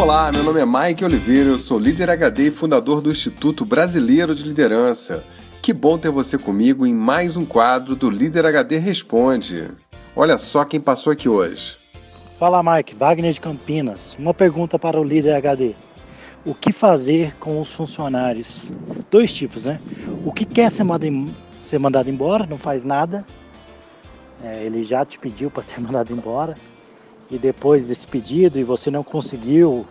Olá, meu nome é Mike Oliveira, eu sou líder HD e fundador do Instituto Brasileiro de Liderança. Que bom ter você comigo em mais um quadro do Líder HD Responde. Olha só quem passou aqui hoje. Fala Mike, Wagner de Campinas. Uma pergunta para o líder HD. O que fazer com os funcionários? Dois tipos, né? O que quer ser mandado, embora, não faz nada. É, ele já te pediu para ser mandado embora. E depois desse pedido e você não conseguiu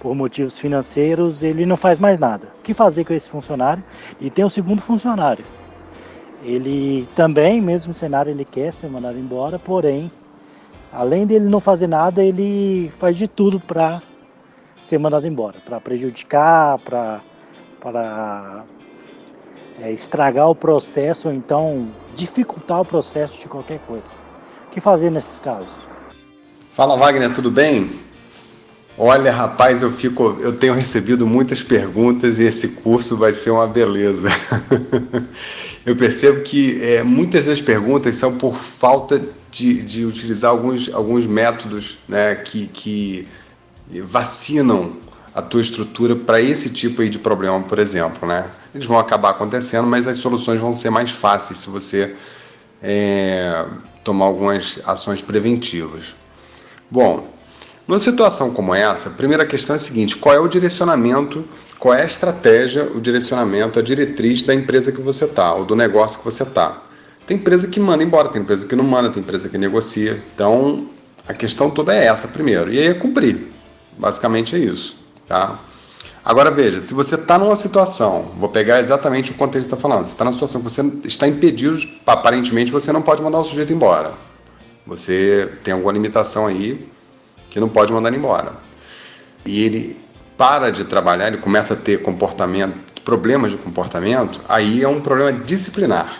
por motivos financeiros, ele não faz mais nada. O que fazer com esse funcionário? E tem o segundo funcionário. Ele também, mesmo cenário, ele quer ser mandado embora, porém Além dele não fazer nada, ele faz de tudo para ser mandado embora, para prejudicar, para é, estragar o processo ou então dificultar o processo de qualquer coisa. O que fazer nesses casos? Fala Wagner, tudo bem? Olha, rapaz, eu fico, eu tenho recebido muitas perguntas e esse curso vai ser uma beleza. eu percebo que é, muitas das perguntas são por falta de, de utilizar alguns, alguns métodos né, que, que vacinam a tua estrutura para esse tipo aí de problema, por exemplo. Né? Eles vão acabar acontecendo, mas as soluções vão ser mais fáceis se você é, tomar algumas ações preventivas. Bom, numa situação como essa, a primeira questão é a seguinte: qual é o direcionamento, qual é a estratégia, o direcionamento, a diretriz da empresa que você está, ou do negócio que você está? Tem empresa que manda embora, tem empresa que não manda, tem empresa que negocia. Então, a questão toda é essa primeiro. E aí é cumprir. Basicamente é isso, tá? Agora veja, se você está numa situação, vou pegar exatamente o contexto que está falando, você está numa situação que você está impedido, aparentemente você não pode mandar o sujeito embora. Você tem alguma limitação aí que não pode mandar embora. E ele para de trabalhar, ele começa a ter comportamento, problemas de comportamento, aí é um problema disciplinar.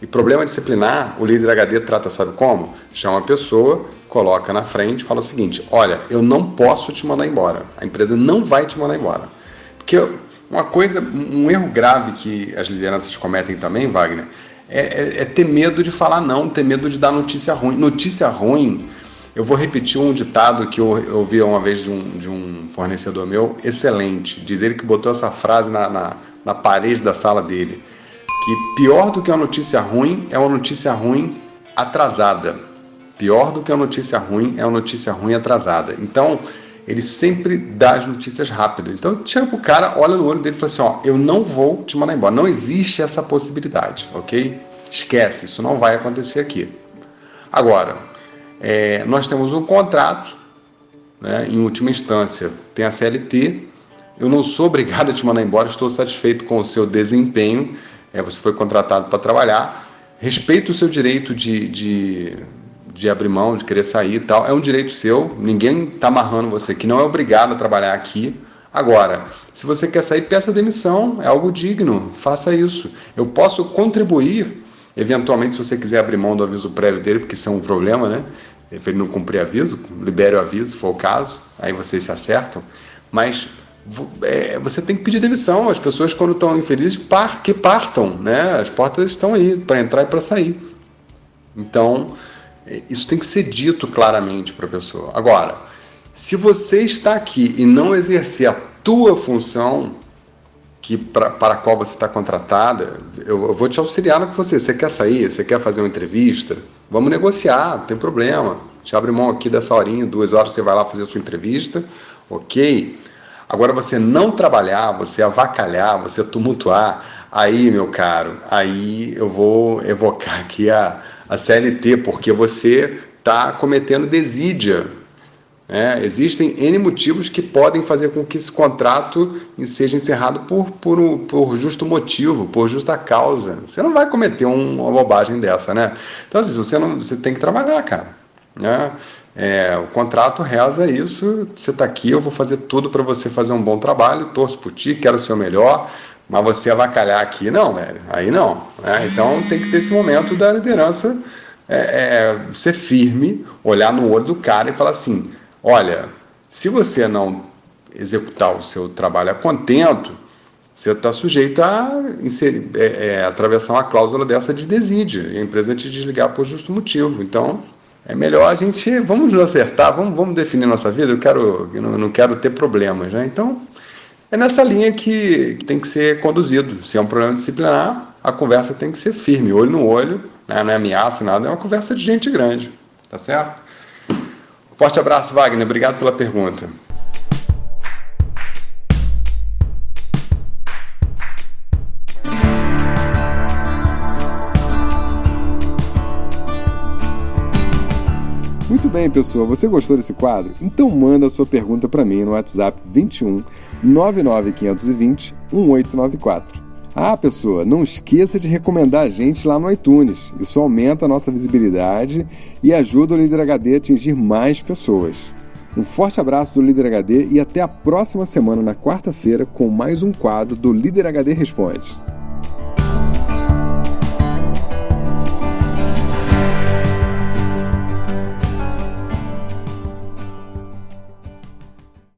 E problema disciplinar, o líder HD trata, sabe como? Chama a pessoa, coloca na frente fala o seguinte: olha, eu não posso te mandar embora. A empresa não vai te mandar embora. Porque uma coisa, um erro grave que as lideranças cometem também, Wagner, é, é, é ter medo de falar não, ter medo de dar notícia ruim. Notícia ruim, eu vou repetir um ditado que eu, ouvi uma vez de um, de um fornecedor meu, excelente. Diz ele que botou essa frase na, na, na parede da sala dele que pior do que uma notícia ruim é uma notícia ruim atrasada. Pior do que uma notícia ruim é uma notícia ruim atrasada. Então, ele sempre dá as notícias rápidas. Então, chega pro cara, olha no olho dele e fala assim: ó, eu não vou te mandar embora. Não existe essa possibilidade, ok? Esquece, isso não vai acontecer aqui. Agora, é, nós temos um contrato, né, em última instância, tem a CLT. Eu não sou obrigado a te mandar embora, estou satisfeito com o seu desempenho é, você foi contratado para trabalhar, respeita o seu direito de, de, de abrir mão, de querer sair e tal, é um direito seu, ninguém está amarrando você aqui, não é obrigado a trabalhar aqui. Agora, se você quer sair, peça demissão, é algo digno, faça isso. Eu posso contribuir, eventualmente, se você quiser abrir mão do aviso prévio dele, porque isso é um problema, né? Ele não cumprir aviso, libere o aviso, se for o caso, aí vocês se acertam. Mas é, você tem que pedir demissão. As pessoas, quando estão infelizes, par, que partam, né? As portas estão aí para entrar e para sair. Então, é, isso tem que ser dito claramente para a pessoa. Agora, se você está aqui e não exercer a tua função que para a qual você está contratada, eu, eu, vou te auxiliar no que você. Você quer sair? Você quer fazer uma entrevista? Vamos negociar, não tem problema. Te abre mão aqui dessa horinha, duas horas você vai lá fazer a sua entrevista, ok? Agora, você não trabalhar, você avacalhar, você tumultuar, aí, meu caro, aí eu vou evocar aqui a, a CLT, porque você está cometendo desídia. É, existem N motivos que podem fazer com que esse contrato seja encerrado por, por, por justo motivo, por justa causa. Você não vai cometer um, uma bobagem dessa, né? Então, assim, você, não, você tem que trabalhar, cara. Né? É, o contrato reza isso. Você está aqui, eu vou fazer tudo para você fazer um bom trabalho, torço por ti, quero o seu melhor, mas você avacalhar aqui, não, velho. Aí não. Né? Então tem que ter esse momento da liderança é, é, ser firme, olhar no olho do cara e falar assim: olha, se você não executar o seu trabalho a contento, você está sujeito a inserir, é, é, atravessar uma cláusula dessa de desídia e a empresa te desligar por justo motivo. Então, é melhor a gente, vamos nos acertar, vamos, vamos definir nossa vida, eu, quero, eu não, quero ter problemas, né? Então, é nessa linha que, que tem que ser conduzido. Se é um problema disciplinar, a conversa tem que ser firme, olho no olho, né? não é ameaça, nada, é uma conversa de gente grande, tá certo? Forte abraço, Wagner, obrigado pela pergunta. Muito bem, pessoal. Você gostou desse quadro? Então manda sua pergunta para mim no WhatsApp 21 99520 1894. Ah, pessoa, não esqueça de recomendar a gente lá no iTunes. Isso aumenta a nossa visibilidade e ajuda o Líder HD a atingir mais pessoas. Um forte abraço do Líder HD e até a próxima semana, na quarta-feira, com mais um quadro do Líder HD Responde.